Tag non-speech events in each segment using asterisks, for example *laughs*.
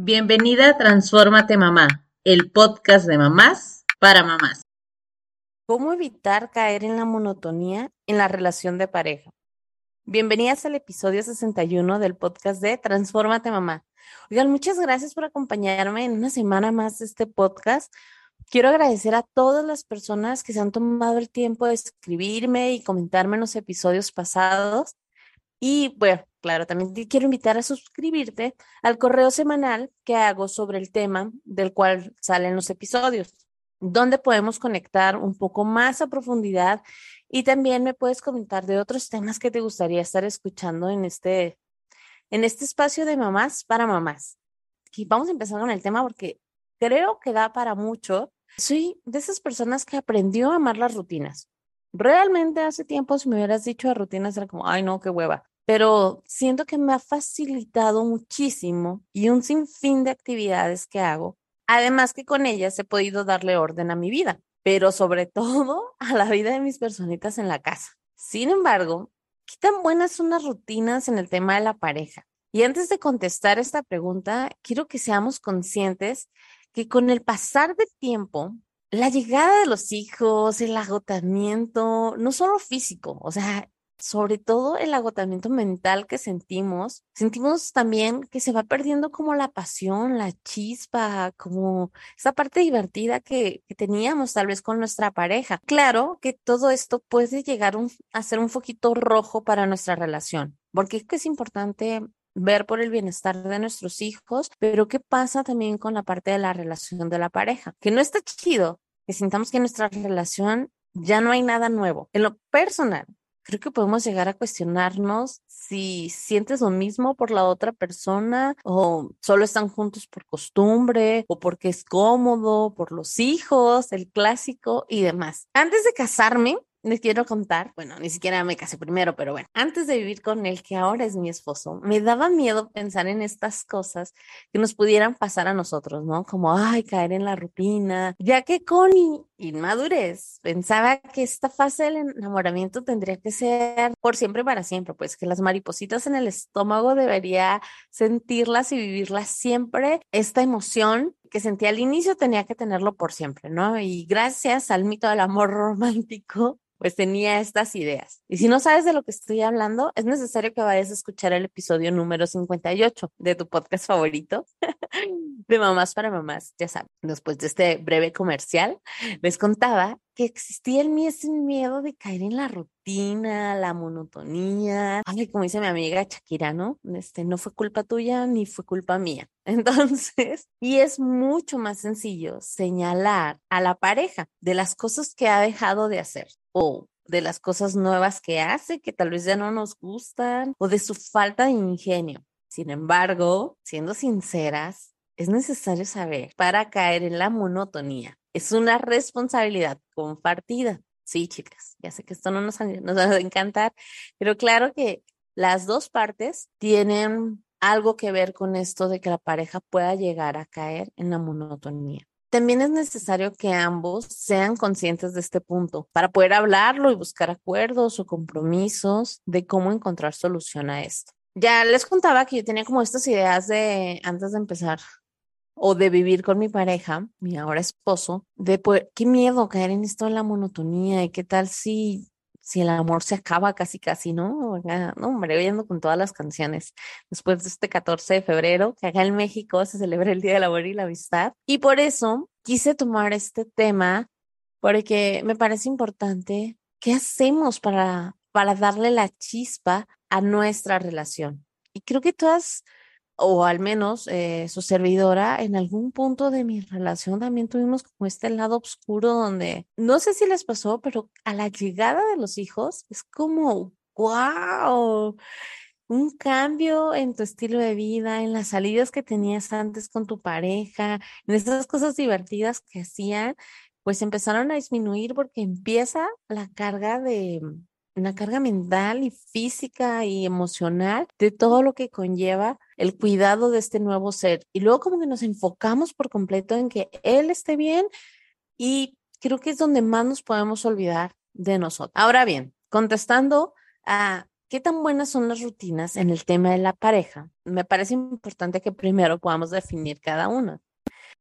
Bienvenida a Transfórmate Mamá, el podcast de mamás para mamás. ¿Cómo evitar caer en la monotonía en la relación de pareja? Bienvenidas al episodio 61 del podcast de Transfórmate Mamá. Oigan, muchas gracias por acompañarme en una semana más de este podcast. Quiero agradecer a todas las personas que se han tomado el tiempo de escribirme y comentarme en los episodios pasados. Y bueno, claro, también te quiero invitar a suscribirte al correo semanal que hago sobre el tema del cual salen los episodios, donde podemos conectar un poco más a profundidad y también me puedes comentar de otros temas que te gustaría estar escuchando en este, en este espacio de mamás para mamás. Y vamos a empezar con el tema porque creo que da para mucho. Soy de esas personas que aprendió a amar las rutinas. Realmente hace tiempo si me hubieras dicho de rutinas era como, ay no, qué hueva pero siento que me ha facilitado muchísimo y un sinfín de actividades que hago. Además que con ellas he podido darle orden a mi vida, pero sobre *laughs* todo a la vida de mis personitas en la casa. Sin embargo, ¿qué tan buenas son las rutinas en el tema de la pareja? Y antes de contestar esta pregunta, quiero que seamos conscientes que con el pasar del tiempo, la llegada de los hijos, el agotamiento, no solo físico, o sea, sobre todo el agotamiento mental que sentimos, sentimos también que se va perdiendo como la pasión, la chispa, como esa parte divertida que, teníamos tal vez con nuestra pareja. Claro que todo esto puede llegar a ser un foquito rojo para nuestra relación, porque es importante ver por el bienestar de nuestros hijos, pero ¿qué pasa también con la parte de la relación de la pareja? Que no está chido que sintamos que nuestra relación ya no hay nada nuevo. En lo personal, creo que podemos llegar a cuestionarnos si sientes lo mismo por la otra persona o solo están juntos por costumbre o porque es cómodo, por los hijos, el clásico y demás. Antes de casarme, les quiero contar, bueno, ni siquiera me casé primero, pero bueno, antes de vivir con él, que ahora es mi esposo, me daba miedo pensar en estas cosas que nos pudieran pasar a nosotros, ¿no? Como, ay, caer en la rutina, ya que con inmadurez pensaba que esta fase del enamoramiento tendría que ser por siempre para siempre, pues que las maripositas en el estómago debería sentirlas y vivirlas siempre, esta emoción que sentía al inicio tenía que tenerlo por siempre, ¿no? Y gracias al mito del amor romántico, pues tenía estas ideas. Y si no sabes de lo que estoy hablando, es necesario que vayas a escuchar el episodio número 58 de tu podcast favorito *laughs* de Mamás para Mamás, ya sabes. Después de este breve comercial, les contaba que existía mí ese miedo de caer en la rutina, la monotonía. Ay, como dice mi amiga Shakira, ¿no? Este, no fue culpa tuya ni fue culpa mía. *laughs* Entonces, y es mucho más sencillo señalar a la pareja de las cosas que ha dejado de hacer o de las cosas nuevas que hace que tal vez ya no nos gustan o de su falta de ingenio. Sin embargo, siendo sinceras, es necesario saber para caer en la monotonía es una responsabilidad compartida. Sí, chicas, ya sé que esto no nos, nos va a encantar, pero claro que las dos partes tienen algo que ver con esto de que la pareja pueda llegar a caer en la monotonía. También es necesario que ambos sean conscientes de este punto para poder hablarlo y buscar acuerdos o compromisos de cómo encontrar solución a esto. Ya les contaba que yo tenía como estas ideas de antes de empezar o de vivir con mi pareja, mi ahora esposo, de poder, qué miedo caer en esto de la monotonía y qué tal si, si el amor se acaba casi casi, ¿no? No, hombre, oyendo con todas las canciones. Después de este 14 de febrero, que acá en México se celebra el Día del Amor y la Amistad. Y por eso quise tomar este tema porque me parece importante qué hacemos para, para darle la chispa a nuestra relación. Y creo que todas o al menos eh, su servidora, en algún punto de mi relación también tuvimos como este lado oscuro donde, no sé si les pasó, pero a la llegada de los hijos es como, wow, un cambio en tu estilo de vida, en las salidas que tenías antes con tu pareja, en esas cosas divertidas que hacían, pues empezaron a disminuir porque empieza la carga de una carga mental y física y emocional de todo lo que conlleva el cuidado de este nuevo ser. Y luego como que nos enfocamos por completo en que él esté bien y creo que es donde más nos podemos olvidar de nosotros. Ahora bien, contestando a ¿qué tan buenas son las rutinas en el tema de la pareja? Me parece importante que primero podamos definir cada una.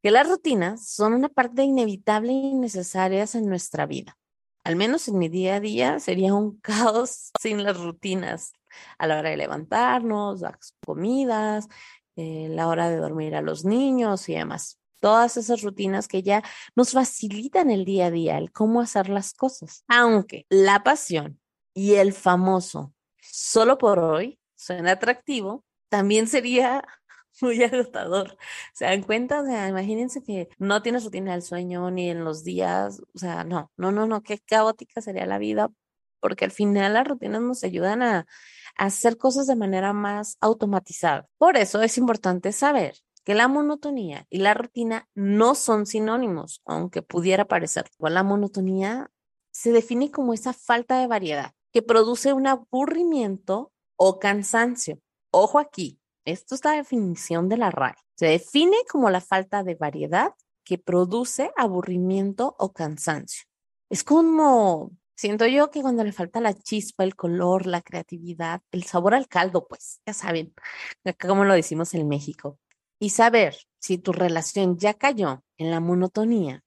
Que las rutinas son una parte inevitable y necesarias en nuestra vida. Al menos en mi día a día sería un *laughs* caos sin las rutinas a la hora de levantarnos, las comidas, eh, la hora de dormir a los niños y demás. Todas esas rutinas que ya nos facilitan el día a día, el cómo hacer las cosas. Aunque la pasión y el famoso solo por hoy suena atractivo, también sería *laughs* muy agotador. ¿Se dan cuenta? O sea, imagínense que no tienes rutina del sueño ni en los días. O sea, no, no, no, no, qué caótica sería la vida, porque al final las rutinas nos ayudan a, a hacer cosas de manera más automatizada. Por eso es importante saber que la monotonía y la rutina no son sinónimos, aunque pudiera parecer. La monotonía se define como esa falta de variedad que produce un aburrimiento o cansancio. Ojo aquí, esto es la definición de la RAE. Se define como la falta de variedad que produce aburrimiento o cansancio. Es como, siento yo que cuando le falta la chispa, el color, la creatividad, el sabor al caldo, pues, ya saben, acá como lo decimos en México. Y saber si tu relación ya cayó en la monotonía,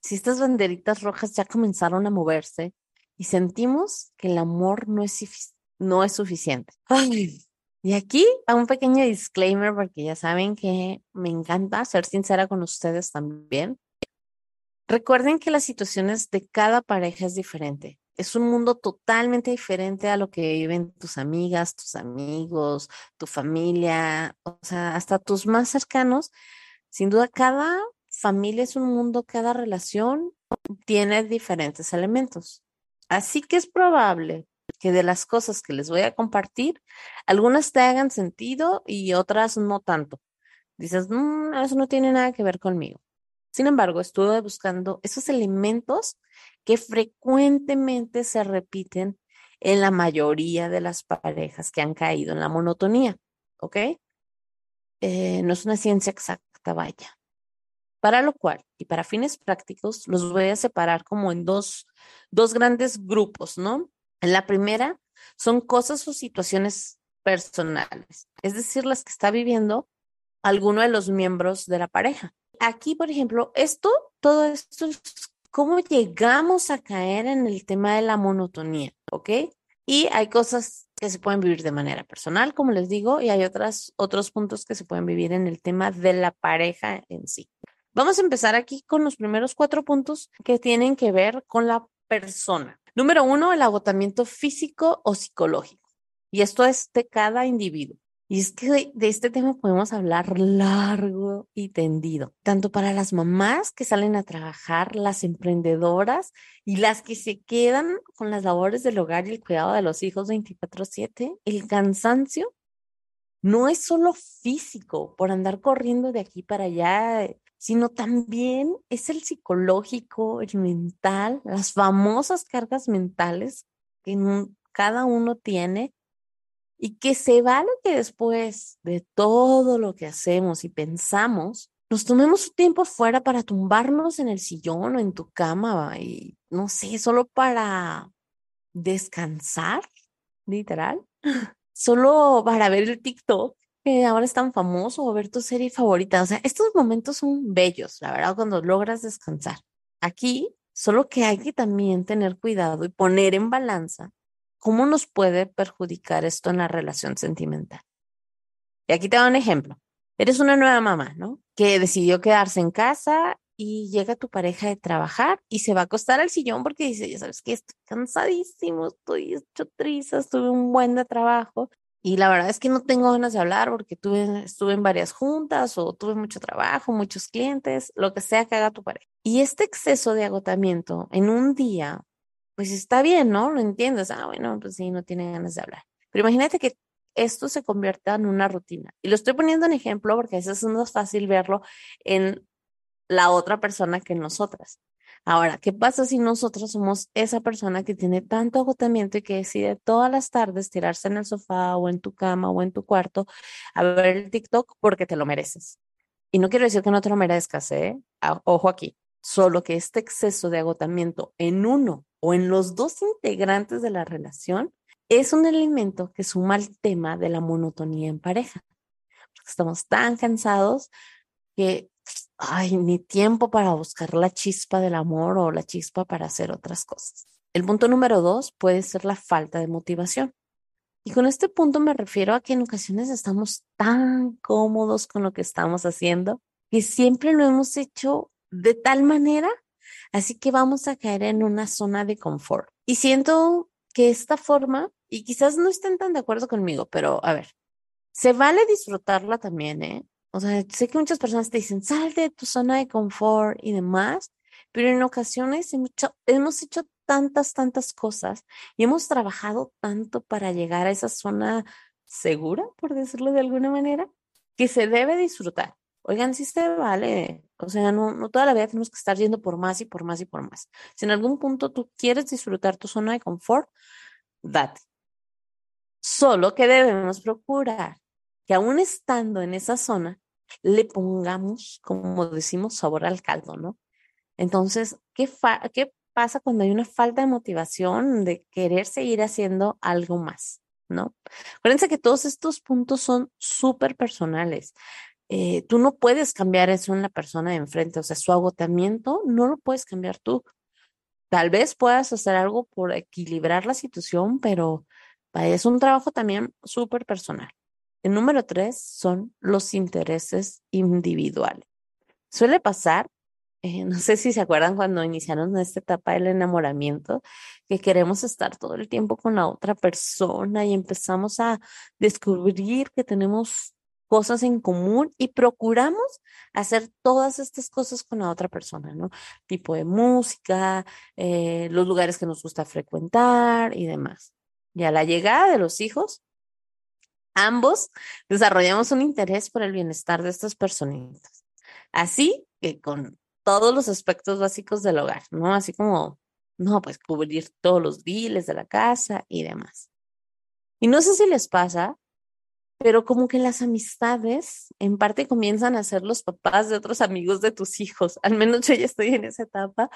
si estas banderitas rojas ya comenzaron a moverse y sentimos que el amor no es, no es suficiente. Ay, y aquí a un pequeño disclaimer porque ya saben que me encanta ser sincera con ustedes también. Recuerden que las situaciones de cada pareja es diferente. Es un mundo totalmente diferente a lo que viven tus amigas, tus amigos, tu familia, o sea, hasta tus más cercanos. Sin duda, cada familia es un mundo, cada relación tiene diferentes elementos. Así que es probable que de las cosas que les voy a compartir, algunas te hagan sentido y otras no tanto. Dices, mm, eso no tiene nada que ver conmigo. Sin embargo, estuve buscando esos elementos que frecuentemente se repiten en la mayoría de las parejas que han caído en la monotonía, ¿ok? Eh, no es una ciencia exacta, vaya. Para lo cual, y para fines prácticos, los voy a separar como en dos, dos grandes grupos, ¿no? La primera son cosas o situaciones personales, es decir, las que está viviendo alguno de los miembros de la pareja. Aquí, por ejemplo, esto, todo esto es cómo llegamos a caer en el tema de la monotonía, ¿ok? Y hay cosas que se pueden vivir de manera personal, como les digo, y hay otras, otros puntos que se pueden vivir en el tema de la pareja en sí. Vamos a empezar aquí con los primeros cuatro puntos que tienen que ver con la persona. Número uno, el agotamiento físico o psicológico. Y esto es de cada individuo. Y es que de, este tema podemos hablar largo y tendido, tanto para las mamás que salen a trabajar, las emprendedoras y las que se quedan con las labores del hogar y el cuidado de los hijos 24/7. El cansancio no es solo físico por andar corriendo de aquí para allá, sino también es el psicológico, el mental, las famosas cargas mentales que cada uno tiene y que se vale que después de todo lo que hacemos y pensamos, nos tomemos un tiempo fuera para tumbarnos en el sillón o en tu cama y no sé, solo para descansar, literal, *laughs* solo para ver el TikTok ahora es tan famoso o ver tu serie favorita. O sea, estos momentos son bellos, la verdad, cuando logras descansar. Aquí, solo que hay que también tener cuidado y poner en balanza cómo nos puede perjudicar esto en la relación sentimental. Y aquí te doy un ejemplo. Eres una nueva mamá, ¿no? Que decidió quedarse en casa y llega tu pareja de trabajar y se va a acostar al sillón porque dice, ya sabes que estoy cansadísimo, estoy hecho trizas, tuve un buen de trabajo y la verdad es que no tengo ganas de hablar porque tuve, estuve en varias juntas o tuve mucho trabajo, muchos clientes, lo que sea que haga tu pareja. Y este exceso de agotamiento en un día, pues está bien, ¿no? Lo entiendes. Ah, bueno, pues sí, no tiene ganas de hablar. Pero imagínate que esto se convierta en una rutina. Y lo estoy poniendo en ejemplo porque a veces es más fácil verlo en la otra persona que en nosotras. Ahora, ¿qué pasa si nosotros somos esa persona que tiene tanto agotamiento y que decide todas las tardes tirarse en el sofá o en tu cama o en tu cuarto a ver el TikTok porque te lo mereces? Y no quiero decir que no te lo merezcas, ¿eh? Ah, ojo aquí, solo que este exceso de agotamiento en uno o en los dos integrantes de la relación es un elemento que suma al tema de la monotonía en pareja. Estamos tan cansados que hay ni tiempo para buscar la chispa del amor o la chispa para hacer otras cosas. El punto número dos puede ser la falta de motivación. Y con este punto me refiero a que en ocasiones estamos tan cómodos con lo que estamos haciendo que siempre lo hemos hecho de tal manera, así que vamos a caer en una zona de confort. Y siento que esta forma, y quizás no estén tan de acuerdo conmigo, pero a ver, se vale disfrutarla también, ¿eh? O sea, sé que muchas personas te dicen, sal de tu zona de confort y demás, pero en ocasiones hemos hecho, tantas, tantas cosas y hemos trabajado tanto para llegar a esa zona segura, por decirlo de alguna manera, que se debe disfrutar. Oigan, sí se vale. O sea, no, no toda la vida tenemos que estar yendo por más y por más y por más. Si en algún punto tú quieres disfrutar tu zona de confort, date. Solo que debemos procurar que aún estando en esa zona, le pongamos, como decimos, sabor al caldo, ¿no? Entonces, ¿qué, ¿qué pasa cuando hay una falta de motivación de querer seguir haciendo algo más? ¿No? Acuérdense que todos estos puntos son súper personales. Eh, tú no puedes cambiar eso en la persona de enfrente, o sea, su agotamiento no lo puedes cambiar tú. Tal vez puedas hacer algo por equilibrar la situación, pero es un trabajo también súper personal. Número tres son los intereses individuales. Suele pasar, eh, no sé si se acuerdan cuando iniciaron esta etapa del enamoramiento, que queremos estar todo el tiempo con la otra persona y empezamos a descubrir que tenemos cosas en común y procuramos hacer todas estas cosas con la otra persona, ¿no? Tipo de música, eh, los lugares que nos gusta frecuentar y demás. Y a la llegada de los hijos, ambos desarrollamos un interés por el bienestar de estas personitas. Así que con todos los aspectos básicos del hogar, ¿no? Así como, no, pues cubrir todos los biles de la casa y demás. Y no sé si les pasa, pero como que las amistades en parte comienzan a ser los papás de otros amigos de tus hijos. Al menos yo ya estoy en esa etapa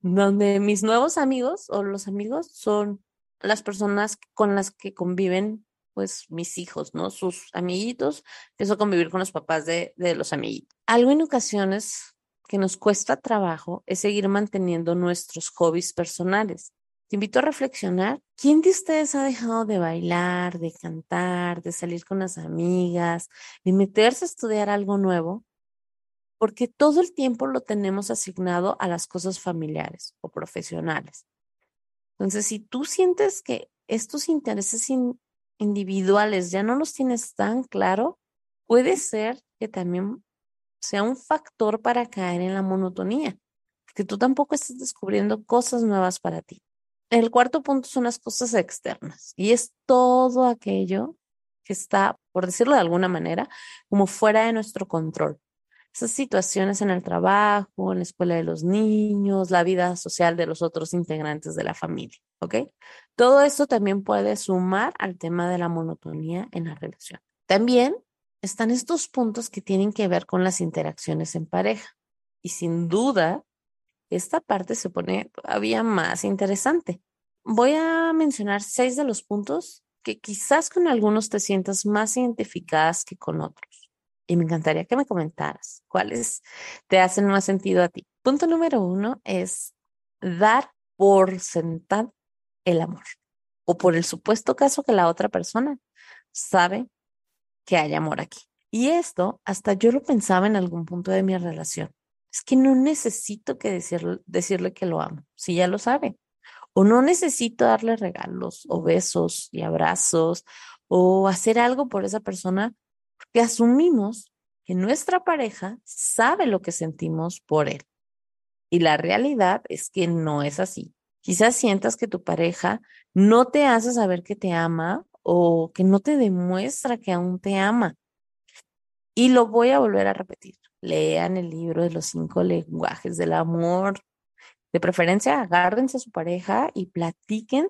donde mis nuevos amigos o los amigos son las personas con las que conviven pues mis hijos, ¿no? Sus amiguitos, empiezo a convivir con los papás de, de los amiguitos. Algo en ocasiones que nos cuesta trabajo es seguir manteniendo nuestros hobbies personales. Te invito a reflexionar, ¿quién de ustedes ha dejado de bailar, de cantar, de salir con las amigas, de meterse a estudiar algo nuego? Porque todo el tiempo lo tenemos asignado a las cosas familiares o profesionales. Entonces, si tú sientes que estos intereses individuales ya no los tienes tan claro, puede ser que también sea un factor para caer en la monotonía, que tú tampoco estés descubriendo cosas nuevas para ti. El cuarto punto son las cosas externas y es todo aquello que está, por decirlo de alguna manera, como fuera de nuestro control. Esas situaciones en el trabajo, en la escuela de los niños, la vida social de los otros integrantes de la familia, ¿ok? Todo esto también puede sumar al tema de la monotonía en la relación. También están estos puntos que tienen que ver con las interacciones en pareja. Y sin duda, esta parte se pone todavía más interesante. Voy a mencionar seis de los puntos que quizás con algunos te sientas más identificadas que con otros. Y me encantaría que me comentaras cuáles te hacen más sentido a ti. Punto número uno es dar por sentado el amor o por el supuesto caso que la otra persona sabe que hay amor aquí. Y esto hasta yo lo pensaba en algún punto de mi relación. Es que no necesito que decirle, decirle que lo amo, si ya lo sabe. O no necesito darle regalos o besos y abrazos o hacer algo por esa persona porque asumimos que nuestra pareja sabe lo que sentimos por él. Y la realidad es que no es así. Quizás sientas que tu pareja no te hace saber que te ama o que no te demuestra que aún te ama. Y lo voy a volver a repetir. Lean el libro de los cinco lenguajes del amor. De preferencia, agárrense a su pareja y platiquen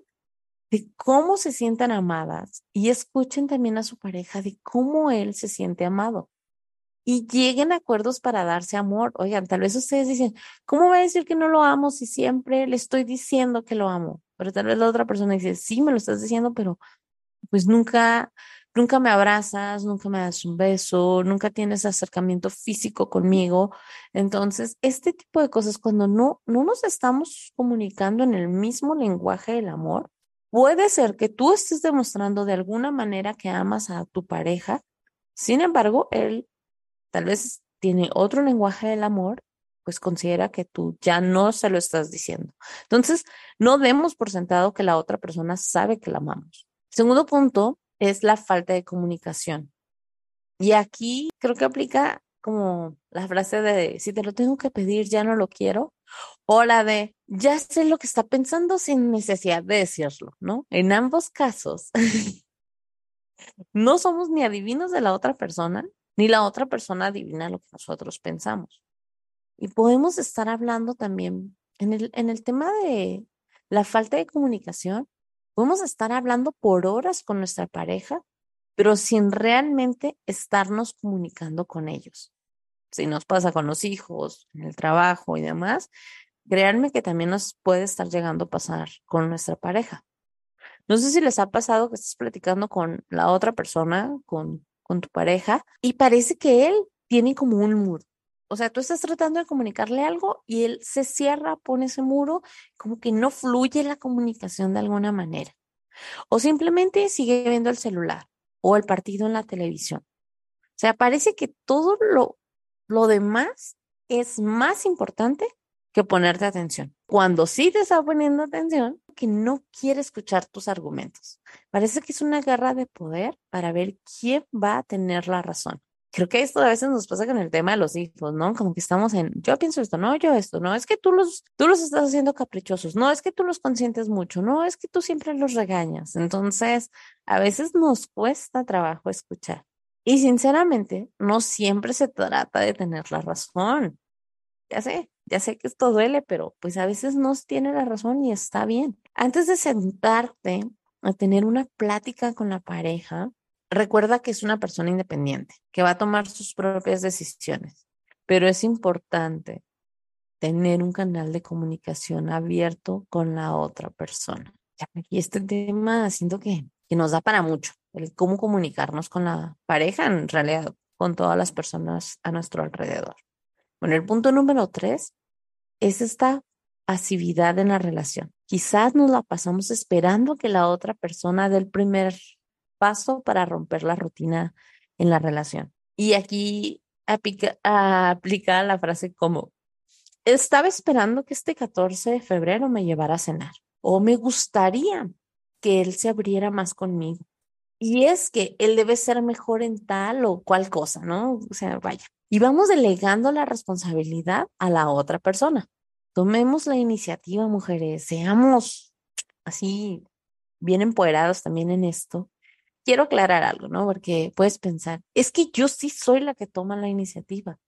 de cómo se sientan amadas y escuchen también a su pareja de cómo él se siente amado. y lleguen a acuerdos para darse amor. Oigan, tal vez ustedes dicen, ¿cómo va a decir que no lo amo si siempre le estoy diciendo que lo amo? Pero tal vez la otra persona dice, sí, me lo estás diciendo, pero pues nunca, nunca me abrazas, nunca me das un beso, nunca tienes acercamiento físico conmigo. Entonces, este tipo de cosas, cuando no, no nos estamos comunicando en el mismo lenguaje del amor, puede ser que tú estés demostrando de alguna manera que amas a tu pareja, sin embargo, él tal vez tiene otro lenguaje del amor, pues considera que tú ya no se lo estás diciendo. Entonces, no demos por sentado que la otra persona sabe que la amamos. Segundo punto es la falta de comunicación. Y aquí creo que aplica como la frase de si te lo tengo que pedir, ya no lo quiero. O la de ya sé lo que está pensando sin necesidad de decirlo, ¿no? En ambos casos, *laughs* no somos ni adivinos de la otra persona, ni la otra persona adivina lo que nosotros pensamos. Y podemos estar hablando también en el, en el tema de la falta de comunicación, podemos estar hablando por horas con nuestra pareja, pero sin realmente estarnos comunicando con ellos. Si nos pasa con los hijos, en el trabajo y demás, créanme que también nos puede estar llegando a pasar con nuestra pareja. No sé si les ha pasado que estás platicando con la otra persona, con con tu pareja y parece que él tiene como un muro. O sea, tú estás tratando de comunicarle algo y él se cierra, pone ese muro, como que no fluye la comunicación de alguna manera. O simplemente sigue viendo el celular o el partido en la televisión. O sea, parece que todo lo, lo demás es más importante que ponerte atención. Cuando sí te está poniendo atención, que no quiere escuchar tus argumentos. Parece que es una guerra de poder para ver quién va a tener la razón. Creo que esto a veces nos pasa con el tema de los hijos, ¿no? Como que estamos en, yo pienso esto, no, yo esto, no, es que tú los, tú los estás haciendo caprichosos, no, es que tú los consientes mucho, no, es que tú siempre los regañas. Entonces, a veces nos cuesta trabajo escuchar. Y sinceramente, no siempre se trata de tener la razón. Ya sé, ya sé que esto duele, pero pues a veces no tiene la razón y está bien. Antes de sentarte a tener una plática con la pareja, recuerda que es una persona independiente, que va a tomar sus propias decisiones, pero es importante tener un canal de comunicación abierto con la otra persona. Y este tema siento que, que nos da para mucho, el cómo comunicarnos con la pareja, en realidad con todas las personas a nuestro alrededor. Bueno, el punto número tres es esta pasividad en la relación. Quizás nos la pasamos esperando que la otra persona dé el primer paso para romper la rutina en la relación. Y aquí aplica, aplica la frase como, estaba esperando que este 14 de febrero me llevara a cenar o me gustaría que él se abriera más conmigo. Y es que él debe ser mejor en tal o cual cosa, ¿no? O sea, vaya. Y vamos delegando la responsabilidad a la otra persona. Tomemos la iniciativa, mujeres, seamos así bien empoderados también en esto. Quiero aclarar algo, ¿no? Porque puedes pensar, es que yo sí soy la que toma la iniciativa.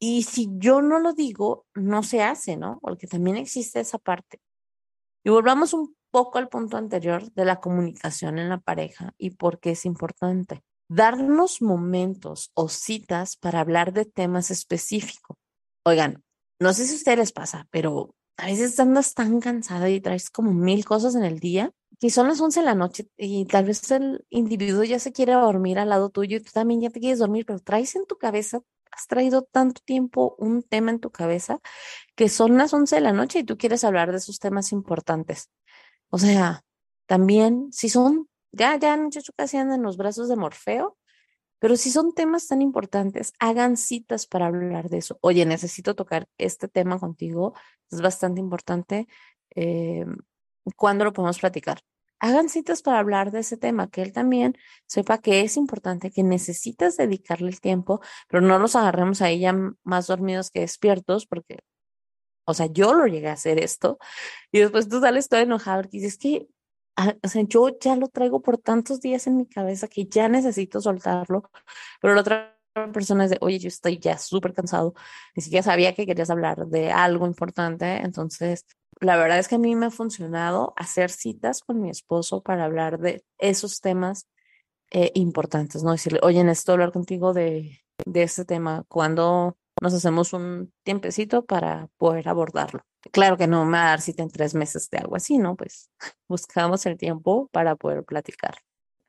Y si yo no lo digo, no se hace, ¿no? Porque también existe esa parte. Y volvamos un poco al punto anterior de la comunicación en la pareja y por qué es importante. Darnos momentos o citas para hablar de temas específicos. Oigan, no sé si a ustedes les pasa, pero a veces andas tan cansada y traes como mil cosas en el día que son las 11 de la noche y tal vez el individuo ya se quiere dormir al lado tuyo y tú también ya te quieres dormir, pero traes en tu cabeza, has traído tanto tiempo un tema en tu cabeza que son las 11 de la noche y tú quieres hablar de esos temas importantes. O sea, también si son, ya, ya muchachos casi andan en los brazos de Morfeo, pero si son temas tan importantes, hagan citas para hablar de eso. Oye, necesito tocar este tema contigo, es bastante importante. Eh, ¿Cuándo lo podemos platicar? Hagan citas para hablar de ese tema, que él también sepa que es importante, que necesitas dedicarle el tiempo, pero no los agarremos a ella más dormidos que despiertos, porque, o sea, yo lo llegué a hacer esto, y después tú sales todo enojado y dices que o sea, yo ya lo traigo por tantos días en mi cabeza que ya necesito soltarlo, pero la otra persona es de, oye, yo estoy ya súper cansado, ni siquiera sabía que querías hablar de algo importante, entonces la verdad es que a mí me ha funcionado hacer citas con mi esposo para hablar de esos temas eh, importantes, ¿no? Decirle, oye, necesito hablar contigo de de este tema cuando nos hacemos un tiempecito para poder abordarlo. Claro que no me va a dar cita en tres meses de algo así, ¿no? Pues *laughs* buscamos el tiempo para poder platicar.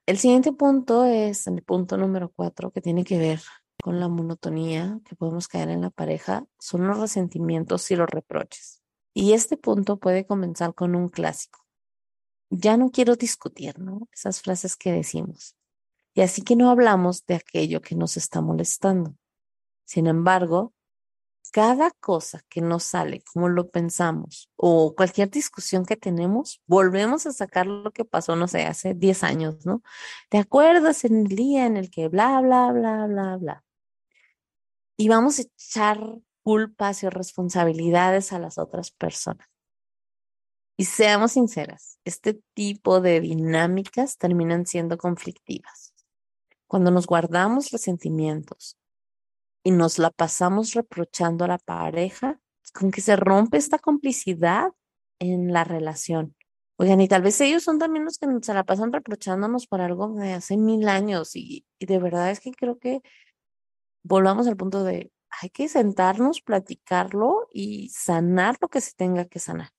El siguiente punto es el punto número cuatro que tiene que ver con la monotonía que podemos caer en la pareja, son los resentimientos y los reproches. Y este punto puede comenzar con un clásico. Ya no quiero discutir, ¿no? Esas frases que decimos. Y así que no hablamos de aquello que nos está molestando. Sin embargo, cada cosa que nos sale como lo pensamos o cualquier discusión que tenemos, volvemos a sacar lo que pasó, no sé, hace 10 años, ¿no? ¿Te acuerdas en el día en el que bla, bla, bla, bla, bla? Y vamos a echar culpas y responsabilidades a las otras personas. Y seamos sinceras, este tipo de dinámicas terminan siendo conflictivas. Cuando nos guardamos resentimientos y nos la pasamos reprochando a la pareja, como que se rompe esta complicidad en la relación. Oigan, y tal vez ellos son también los que se la pasan reprochándonos por algo de hace mil años y, y de verdad es que creo que volvamos al punto de hay que sentarnos, platicarlo y sanar lo que se tenga que sanar.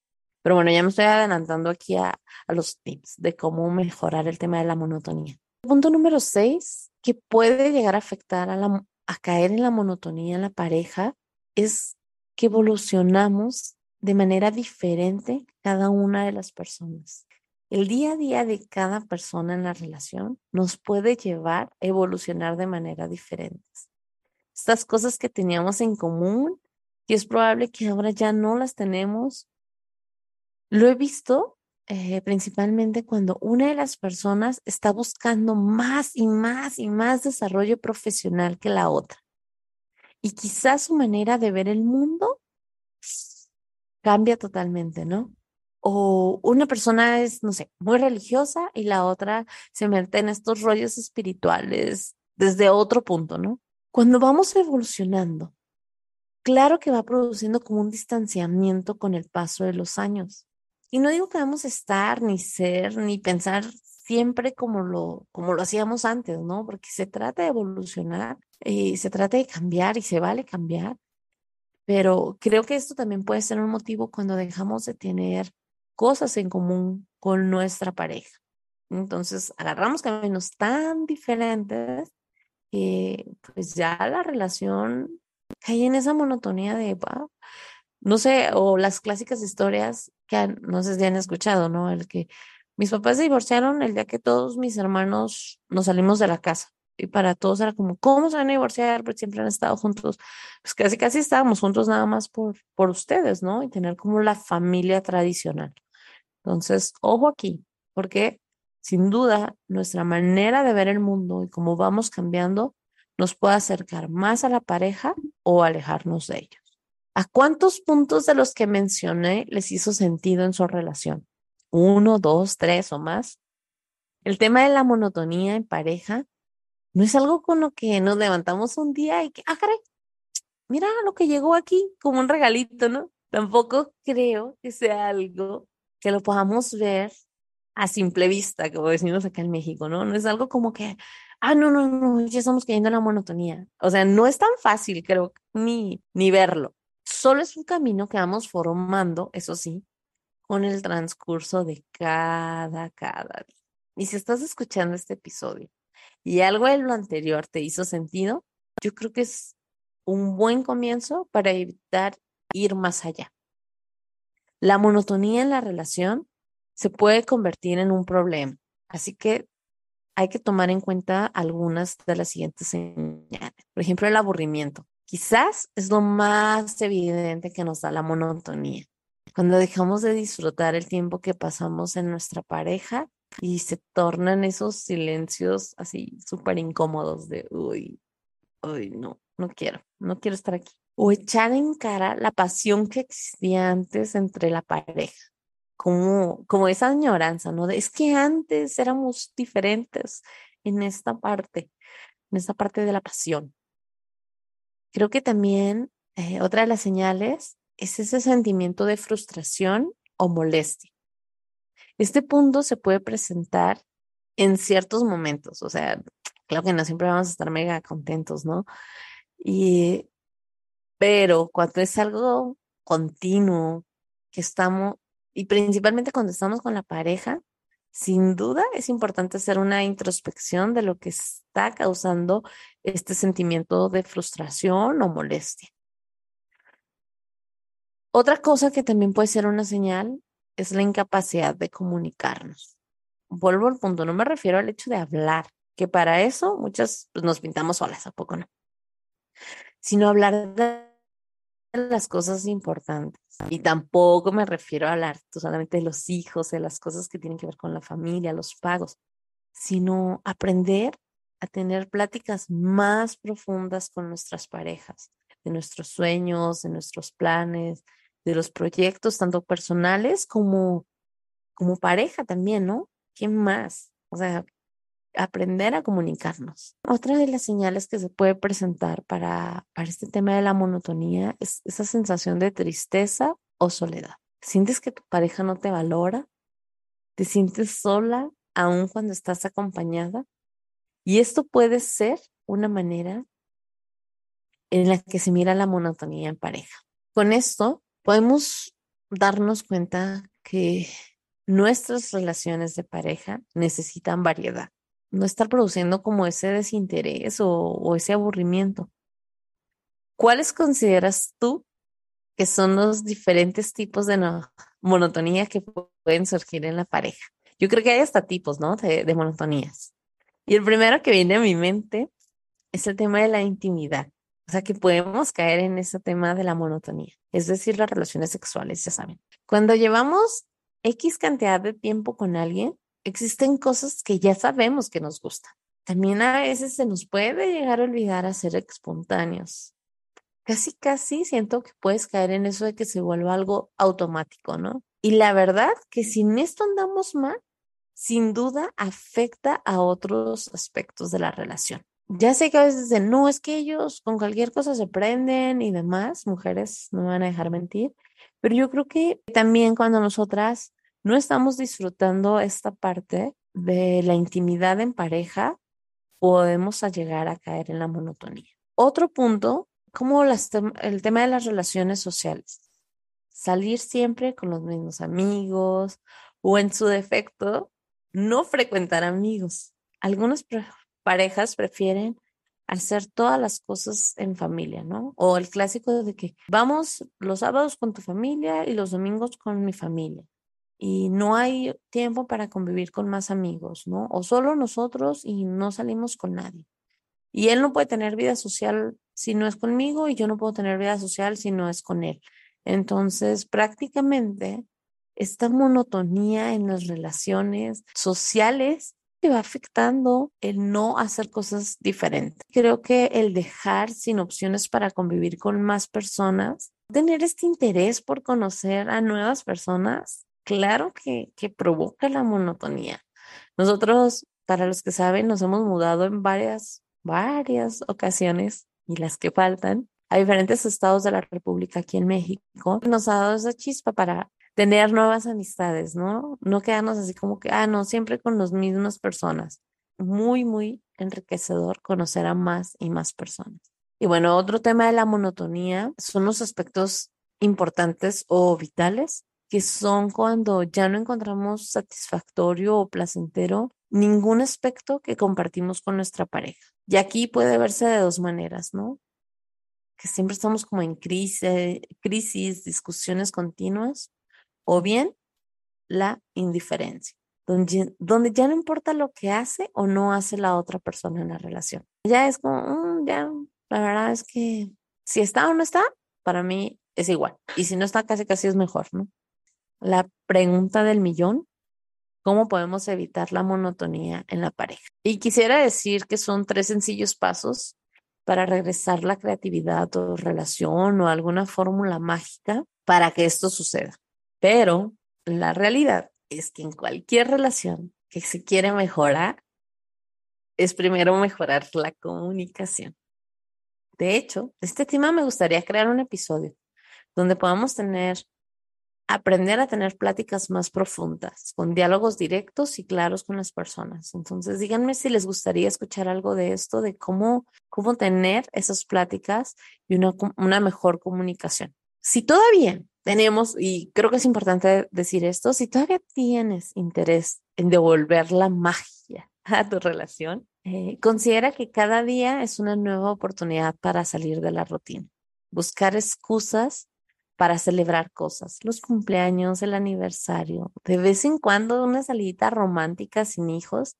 Pero bueno, ya me estoy adelantando aquí a, a los tips de cómo mejorar el tema de la monotonía. Punto número seis, que puede llegar a afectar a la, a caer en la monotonía en la pareja es que evolucionamos de manera diferente cada una de las personas. El día a día de cada persona en la relación nos puede llevar a evolucionar de manera diferente. Estas cosas que teníamos en común, y es probable que ahora ya no las tenemos. Lo he visto eh, principalmente cuando una de las personas está buscando más y más y más desarrollo profesional que la otra. Y quizás su manera de ver el mundo cambia totalmente, ¿no? O una persona es, no sé, muy religiosa y la otra se mete en estos rollos espirituales desde otro punto, ¿no? Cuando vamos evolucionando, claro que va produciendo como un distanciamiento con el paso de los años. Y no digo que a estar, ni ser, ni pensar siempre como lo, como lo hacíamos antes, ¿no? Porque se trata de evolucionar y se trata de cambiar y se vale cambiar. Pero creo que esto también puede ser un motivo cuando dejamos de tener cosas en común con nuestra pareja. Entonces, agarramos caminos tan diferentes que pues ya la relación cae en esa monotonía de, wow, no sé, o las clásicas historias que no sé si han escuchado, ¿no? El que mis papás se divorciaron el día que todos mis hermanos nos salimos de la casa. Y para todos era como, ¿cómo se van a divorciar? Porque siempre han estado juntos. Pues casi, casi estábamos juntos nada más por, por ustedes, ¿no? Y tener como la familia tradicional. Entonces, ojo aquí, porque sin duda nuestra manera de ver el mundo y cómo vamos cambiando nos puede acercar más a la pareja o alejarnos de ellos. ¿A cuántos puntos de los que mencioné les hizo sentido en su relación? ¿Uno, dos, tres o más? El tema de la monotonía en pareja no es algo con lo que nos levantamos un día y que, ah, caray, mira lo que llegó aquí, como un regalito, ¿no? Tampoco creo que sea algo que lo podamos ver a simple vista, como decimos acá en México, ¿no? No es algo como que, ah, no, no, no, ya estamos cayendo en la monotonía. O sea, no es tan fácil, creo, ni, ni verlo. Solo es un camino que vamos formando, eso sí, con el transcurso de cada, cada día. Y si estás escuchando este episodio y algo de lo anterior te hizo sentido, yo creo que es un buen comienzo para evitar ir más allá. La monotonía en la relación se puede convertir en un problema, así que hay que tomar en cuenta algunas de las siguientes señales. Por ejemplo, el aburrimiento. Quizás es lo más evidente que nos da la monotonía. Cuando dejamos de disfrutar el tiempo que pasamos en nuestra pareja y se tornan esos silencios así súper incómodos de, uy, uy, no, no quiero, no quiero estar aquí. O echar en cara la pasión que existía antes entre la pareja. Como, como esa añoranza, ¿no? De, es que antes éramos diferentes en esta parte, en esta parte de la pasión. Creo que también eh, otra de las señales es ese sentimiento de frustración o molestia. Este punto se puede presentar en ciertos momentos, o sea, Claro que no siempre vamos a estar mega contentos, ¿no? Y, pero cuando es algo continuo, que estamos, y principalmente cuando estamos con la pareja, sin duda es importante hacer una introspección de lo que está causando este sentimiento de frustración o molestia. Otra cosa que también puede ser una señal es la incapacidad de comunicarnos. Vuelvo al punto, no me refiero al hecho de hablar, que para eso muchas pues, nos pintamos solas, ¿a poco no? Sino hablar de las cosas importantes. Y tampoco me refiero a hablar solamente de los hijos, de las cosas que tienen que ver con la familia, los pagos, sino aprender a tener pláticas más profundas con nuestras parejas, de nuestros sueños, de nuestros planes, de los proyectos, tanto personales como, como pareja también, ¿no? ¿Qué más? O sea, aprender a comunicarnos. Otra de las señales que se puede presentar para, para este tema de la monotonía es esa sensación de tristeza o soledad. ¿Sientes que tu pareja no te valora? ¿Te sientes sola aun cuando estás acompañada? Y esto puede ser una manera en la que se mira la monotonía en pareja. Con esto podemos darnos cuenta que nuestras relaciones de pareja necesitan variedad no estar produciendo como ese desinterés o, ese aburrimiento. ¿Cuáles consideras tú que son los diferentes tipos de monotonía que pueden surgir en la pareja? Yo creo que hay hasta tipos, ¿no? De, de monotonías. Y el primero que viene a mi mente es el tema de la intimidad. O sea, que podemos caer en ese tema de la monotonía, es decir, las relaciones sexuales, ya saben. Cuando llevamos X cantidad de tiempo con alguien, existen cosas que ya sabemos que nos gustan. También a veces se nos puede llegar a olvidar a ser espontáneos. Casi, casi siento que puedes caer en eso de que se vuelva algo automático, ¿no? Y la verdad que sin esto andamos mal, sin duda afecta a otros aspectos de la relación. Ya sé que a veces dicen, no, es que ellos con cualquier cosa se prenden y demás, mujeres no me van a dejar mentir, pero yo creo que también cuando nosotras no estamos disfrutando esta parte de la intimidad en pareja, podemos llegar a caer en la monotonía. Otro punto, como el tema de las relaciones sociales. Salir siempre con los mismos amigos o en su defecto, no frecuentar amigos. Algunas parejas prefieren hacer todas las cosas en familia, ¿no? O el clásico de que vamos los sábados con tu familia y los domingos con mi familia y no hay tiempo para convivir con más amigos, ¿no? O solo nosotros y no salimos con nadie. Y él no puede tener vida social si no es conmigo y yo no puedo tener vida social si no es con él. Entonces, prácticamente, esta monotonía en las relaciones sociales te va afectando el no hacer cosas diferentes. Creo que el dejar sin opciones para convivir con más personas, tener este interés por conocer a nuevas personas, claro que, que provoca la monotonía. Nosotros, para los que saben, nos hemos mudado en varias, varias ocasiones y las que faltan a diferentes estados de la República aquí en México. Nos ha dado esa chispa para tener nuevas amistades, ¿no? No quedarnos así como que, ah, no, siempre con las mismas personas. Muy, muy enriquecedor conocer a más y más personas. Y bueno, otro tema de la monotonía son los aspectos importantes o vitales que son cuando ya no encontramos satisfactorio o placentero ningún aspecto que compartimos con nuestra pareja. Y aquí puede verse de dos maneras, ¿no? Que siempre estamos como en crisis, crisis discusiones continuas, o bien la indiferencia, donde, donde ya no importa lo que hace o no hace la otra persona en la relación. Ya es como, mm, ya, la verdad es que si está o no está, para mí es igual. Y si no está, casi casi es mejor, ¿no? La pregunta del millón, ¿cómo podemos evitar la monotonía en la pareja? Y quisiera decir que son tres sencillos pasos para regresar la creatividad o relación o alguna fórmula mágica para que esto suceda. Pero la realidad es que en cualquier relación que se quiere mejorar, es primero mejorar la comunicación. De hecho, este tema me gustaría crear un episodio donde podamos tener aprender a tener pláticas más profundas, con diálogos directos y claros con las personas. Entonces, díganme si les gustaría escuchar algo de esto, de cómo, cómo tener esas pláticas y una, una mejor comunicación. Si todavía tenemos, y creo que es importante decir esto, si todavía tienes interés en devolver la magia a tu relación, eh, considera que cada día es una nueva oportunidad para salir de la rutina. Buscar excusas para celebrar cosas, los cumpleaños, el aniversario, de vez en cuando una salida romántica sin hijos.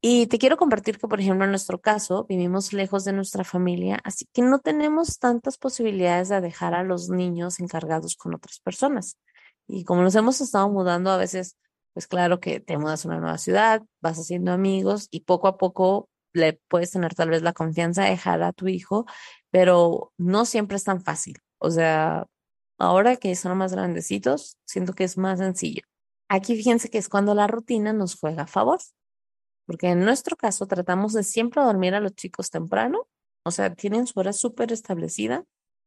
Y te quiero compartir que, por ejemplo, en nuestro caso, vivimos lejos de nuestra familia, así que no tenemos tantas posibilidades de dejar a los niños encargados con otras personas. Y como nos hemos estado mudando, a veces, pues claro que te mudas a una nueva ciudad, vas haciendo amigos y poco a poco le puedes tener tal vez la confianza de dejar a tu hijo, pero no siempre es tan fácil. O sea, Ahora que son más grandecitos, siento que es más sencillo. Aquí fíjense que es cuando la rutina nos juega a favor, porque en nuestro caso tratamos de siempre dormir a los chicos temprano, o sea, tienen su hora súper establecida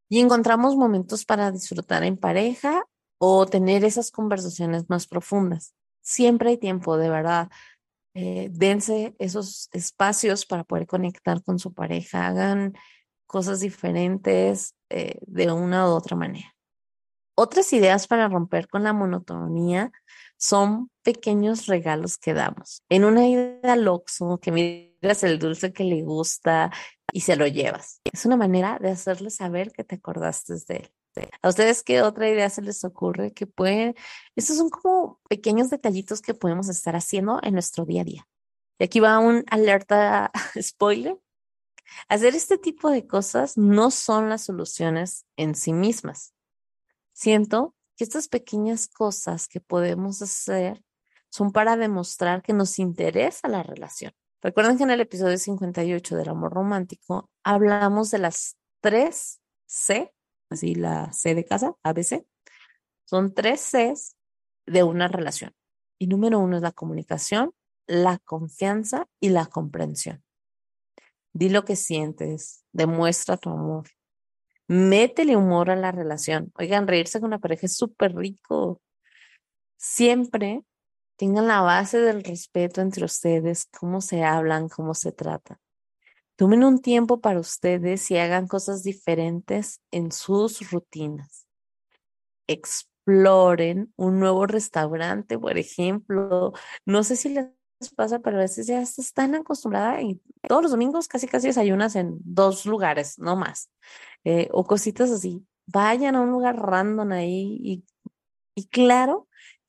y encontramos momentos para disfrutar en pareja o tener esas conversaciones más profundas. Siempre hay tiempo, de verdad. Eh, dense esos espacios para poder conectar con su pareja, hagan cosas diferentes eh, de una u otra manera. Otras ideas para romper con la monotonía son pequeños regalos que damos. En una ida al Oxxo, que miras el dulce que le gusta y se lo llevas. Es una manera de hacerle saber que te acordaste de él. ¿A ustedes qué otra idea se les ocurre que pueden? Estos son como pequeños detallitos que podemos estar haciendo en nuestro día a día. Y aquí va un alerta *laughs* spoiler. Hacer este tipo de cosas no son las soluciones en sí mismas. Siento que estas pequeñas cosas que podemos hacer son para demostrar que nos interesa la relación. Recuerden que en el episodio 58 del amor romántico hablamos de las tres C, así la C de casa, ABC. Son tres Cs de una relación. Y número uno es la comunicación, la confianza y la comprensión. Di lo que sientes, demuestra tu amor, Métele humor a la relación. Oigan, reírse con la pareja es súper rico. Siempre tengan la base del respeto entre ustedes, cómo se hablan, cómo se tratan. Tomen un tiempo para ustedes y hagan cosas diferentes en sus rutinas. Exploren un nuevo restaurante, por ejemplo. No sé si les pasa, pero a veces ya estás tan acostumbrada y todos los domingos casi casi desayunas en dos lugares, no más. Eh, o cositas así. Vayan a un lugar random ahí y, y claro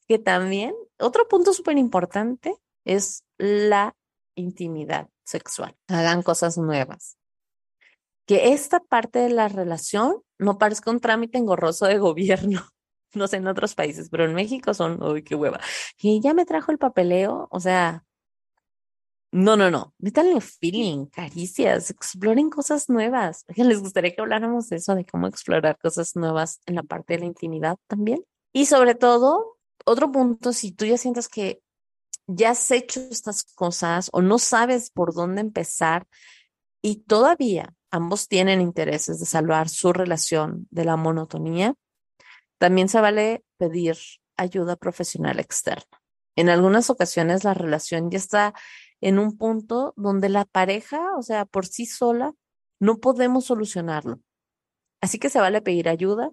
que también otro punto súper importante es la intimidad sexual. Hagan cosas nuevas. Que esta parte de la relación no parezca un trámite engorroso de gobierno. No sé en otros países, pero en México son, uy, qué hueva. Y ya me trajo el papeleo, o sea, no, no, no. Métanle feeling, caricias, exploren cosas nuevas. ¿Les gustaría que habláramos de eso, de cómo explorar cosas nuevas en la parte de la intimidad también? Y sobre todo, otro punto, si tú ya sientes que ya has hecho estas cosas o no sabes por dónde empezar y todavía ambos tienen intereses de salvar su relación de la monotonía, también se vale pedir ayuda profesional externa. En algunas ocasiones la relación ya está en un punto donde la pareja, o sea, por sí sola, no podemos solucionarlo. Así que se vale pedir ayuda,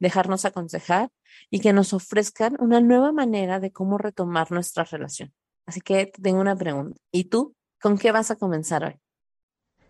dejarnos aconsejar y que nos ofrezcan una nueva manera de cómo retomar nuestra relación. Así que tengo una pregunta. ¿Y tú? ¿Con qué vas a comenzar hoy?